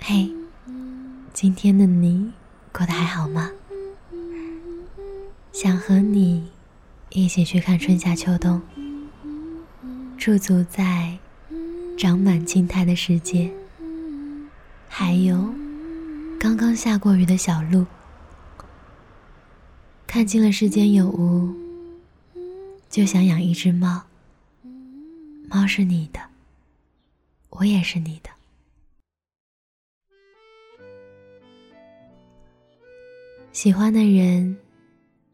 嘿，今天的你过得还好吗？想和你一起去看春夏秋冬，驻足在长满青苔的世界，还有刚刚下过雨的小路，看尽了世间有无，就想养一只猫。猫是你的，我也是你的。喜欢的人，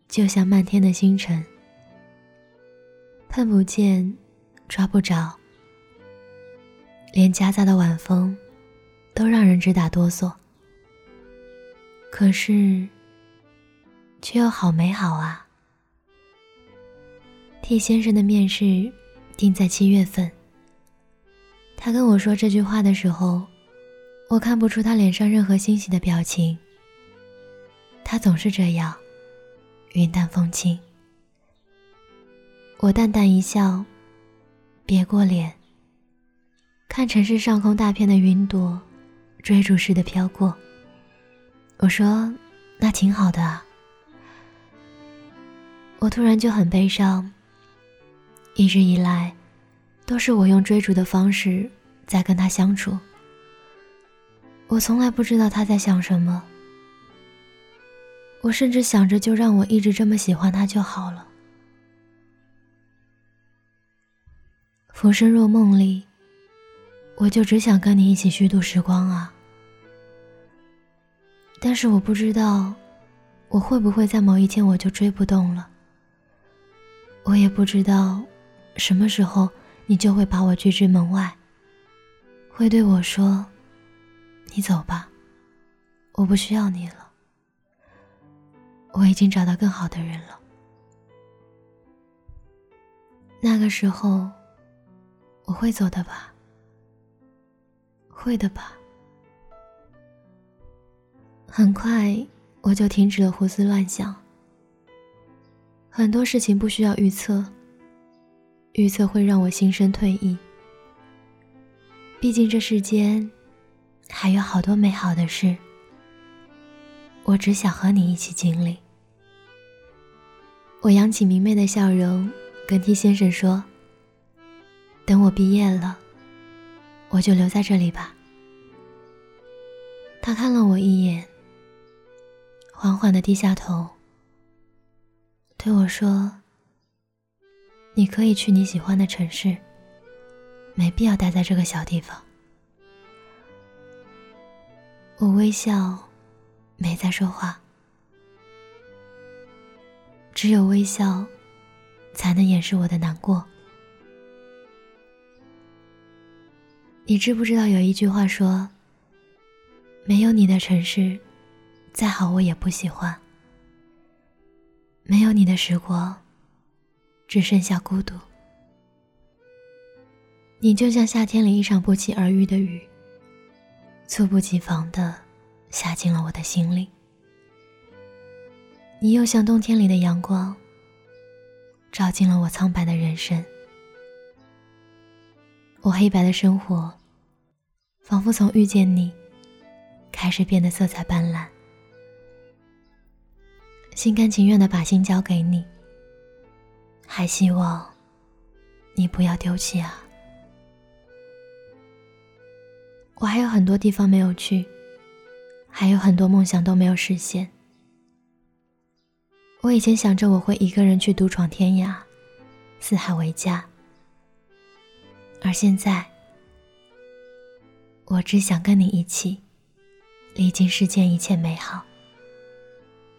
就像漫天的星辰，碰不见，抓不着，连夹杂的晚风，都让人直打哆嗦。可是，却又好美好啊！替先生的面试定在七月份。他跟我说这句话的时候，我看不出他脸上任何欣喜的表情。他总是这样，云淡风轻。我淡淡一笑，别过脸。看城市上空大片的云朵，追逐似的飘过。我说：“那挺好的啊。”我突然就很悲伤。一直以来，都是我用追逐的方式在跟他相处。我从来不知道他在想什么。我甚至想着，就让我一直这么喜欢他就好了。浮生若梦里，我就只想跟你一起虚度时光啊。但是我不知道，我会不会在某一天我就追不动了。我也不知道，什么时候你就会把我拒之门外，会对我说：“你走吧，我不需要你了。”我已经找到更好的人了。那个时候，我会走的吧？会的吧？很快我就停止了胡思乱想。很多事情不需要预测，预测会让我心生退意。毕竟这世间还有好多美好的事，我只想和你一起经历。我扬起明媚的笑容，跟 T 先生说：“等我毕业了，我就留在这里吧。”他看了我一眼，缓缓的低下头，对我说：“你可以去你喜欢的城市，没必要待在这个小地方。”我微笑，没再说话。只有微笑，才能掩饰我的难过。你知不知道有一句话说：“没有你的城市，再好我也不喜欢；没有你的时光，只剩下孤独。”你就像夏天里一场不期而遇的雨，猝不及防的下进了我的心里。你又像冬天里的阳光，照进了我苍白的人生。我黑白的生活，仿佛从遇见你，开始变得色彩斑斓。心甘情愿的把心交给你，还希望你不要丢弃啊！我还有很多地方没有去，还有很多梦想都没有实现。我以前想着我会一个人去独闯天涯，四海为家，而现在，我只想跟你一起，历经世间一切美好，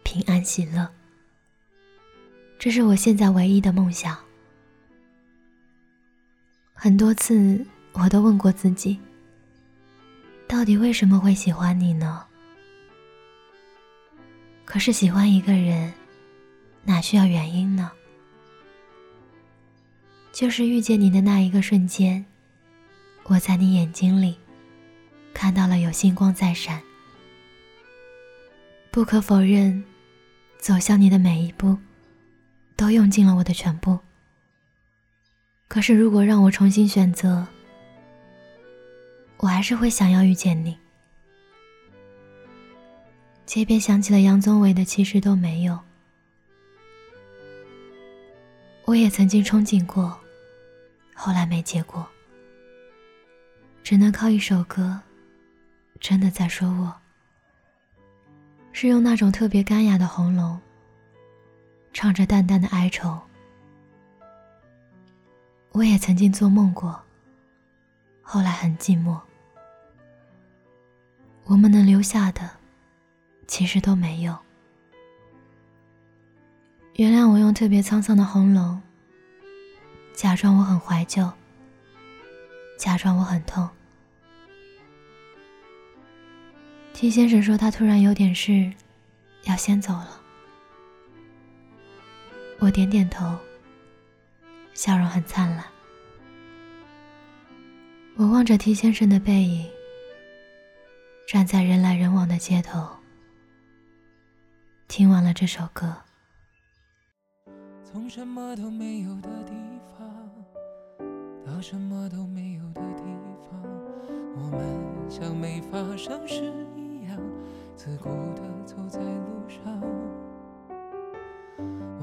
平安喜乐。这是我现在唯一的梦想。很多次我都问过自己，到底为什么会喜欢你呢？可是喜欢一个人。哪需要原因呢？就是遇见你的那一个瞬间，我在你眼睛里看到了有星光在闪。不可否认，走向你的每一步，都用尽了我的全部。可是如果让我重新选择，我还是会想要遇见你。街边响起了杨宗纬的《其实都没有》，我也曾经憧憬过，后来没结果，只能靠一首歌，真的在说我，是用那种特别干哑的喉咙，唱着淡淡的哀愁。我也曾经做梦过，后来很寂寞，我们能留下的。其实都没有。原谅我用特别沧桑的喉咙，假装我很怀旧，假装我很痛。T 先生说他突然有点事，要先走了。我点点头，笑容很灿烂。我望着 T 先生的背影，站在人来人往的街头。听完了这首歌，从什么都没有的地方到什么都没有的地方，我们像没发生事一样，自顾地走在路上。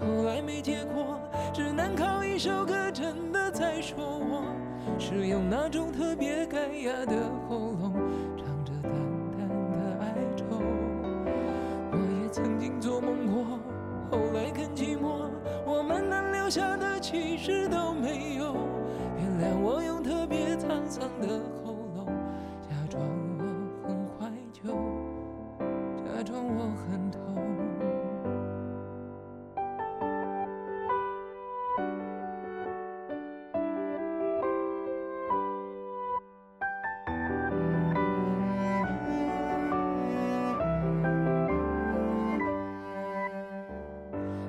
后来没结果，只能靠一首歌真的在说我，是用那种特别干哑的喉咙，唱着淡淡的哀愁。我也曾经做梦过。后来更寂寞，我们能留下的其实都没有。原谅我用特别沧桑的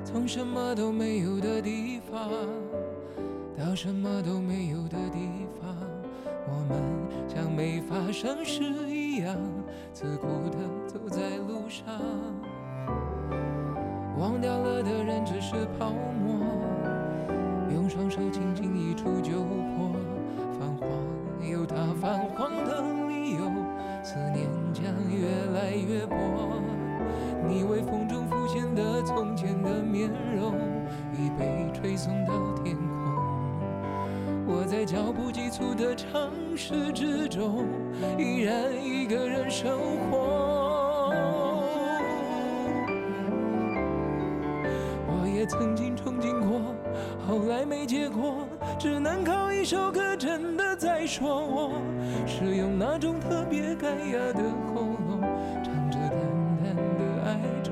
从什么都没有的地方到什么都没有的地方，我们像没发生事一样，自顾地走在路上。忘掉了的人只是泡沫，用双手轻轻一触就不急促的城市之中，依然一个人生活。我也曾经憧憬过，后来没结果，只能靠一首歌真的在说我，是用那种特别干哑的喉咙，唱着淡淡的哀愁。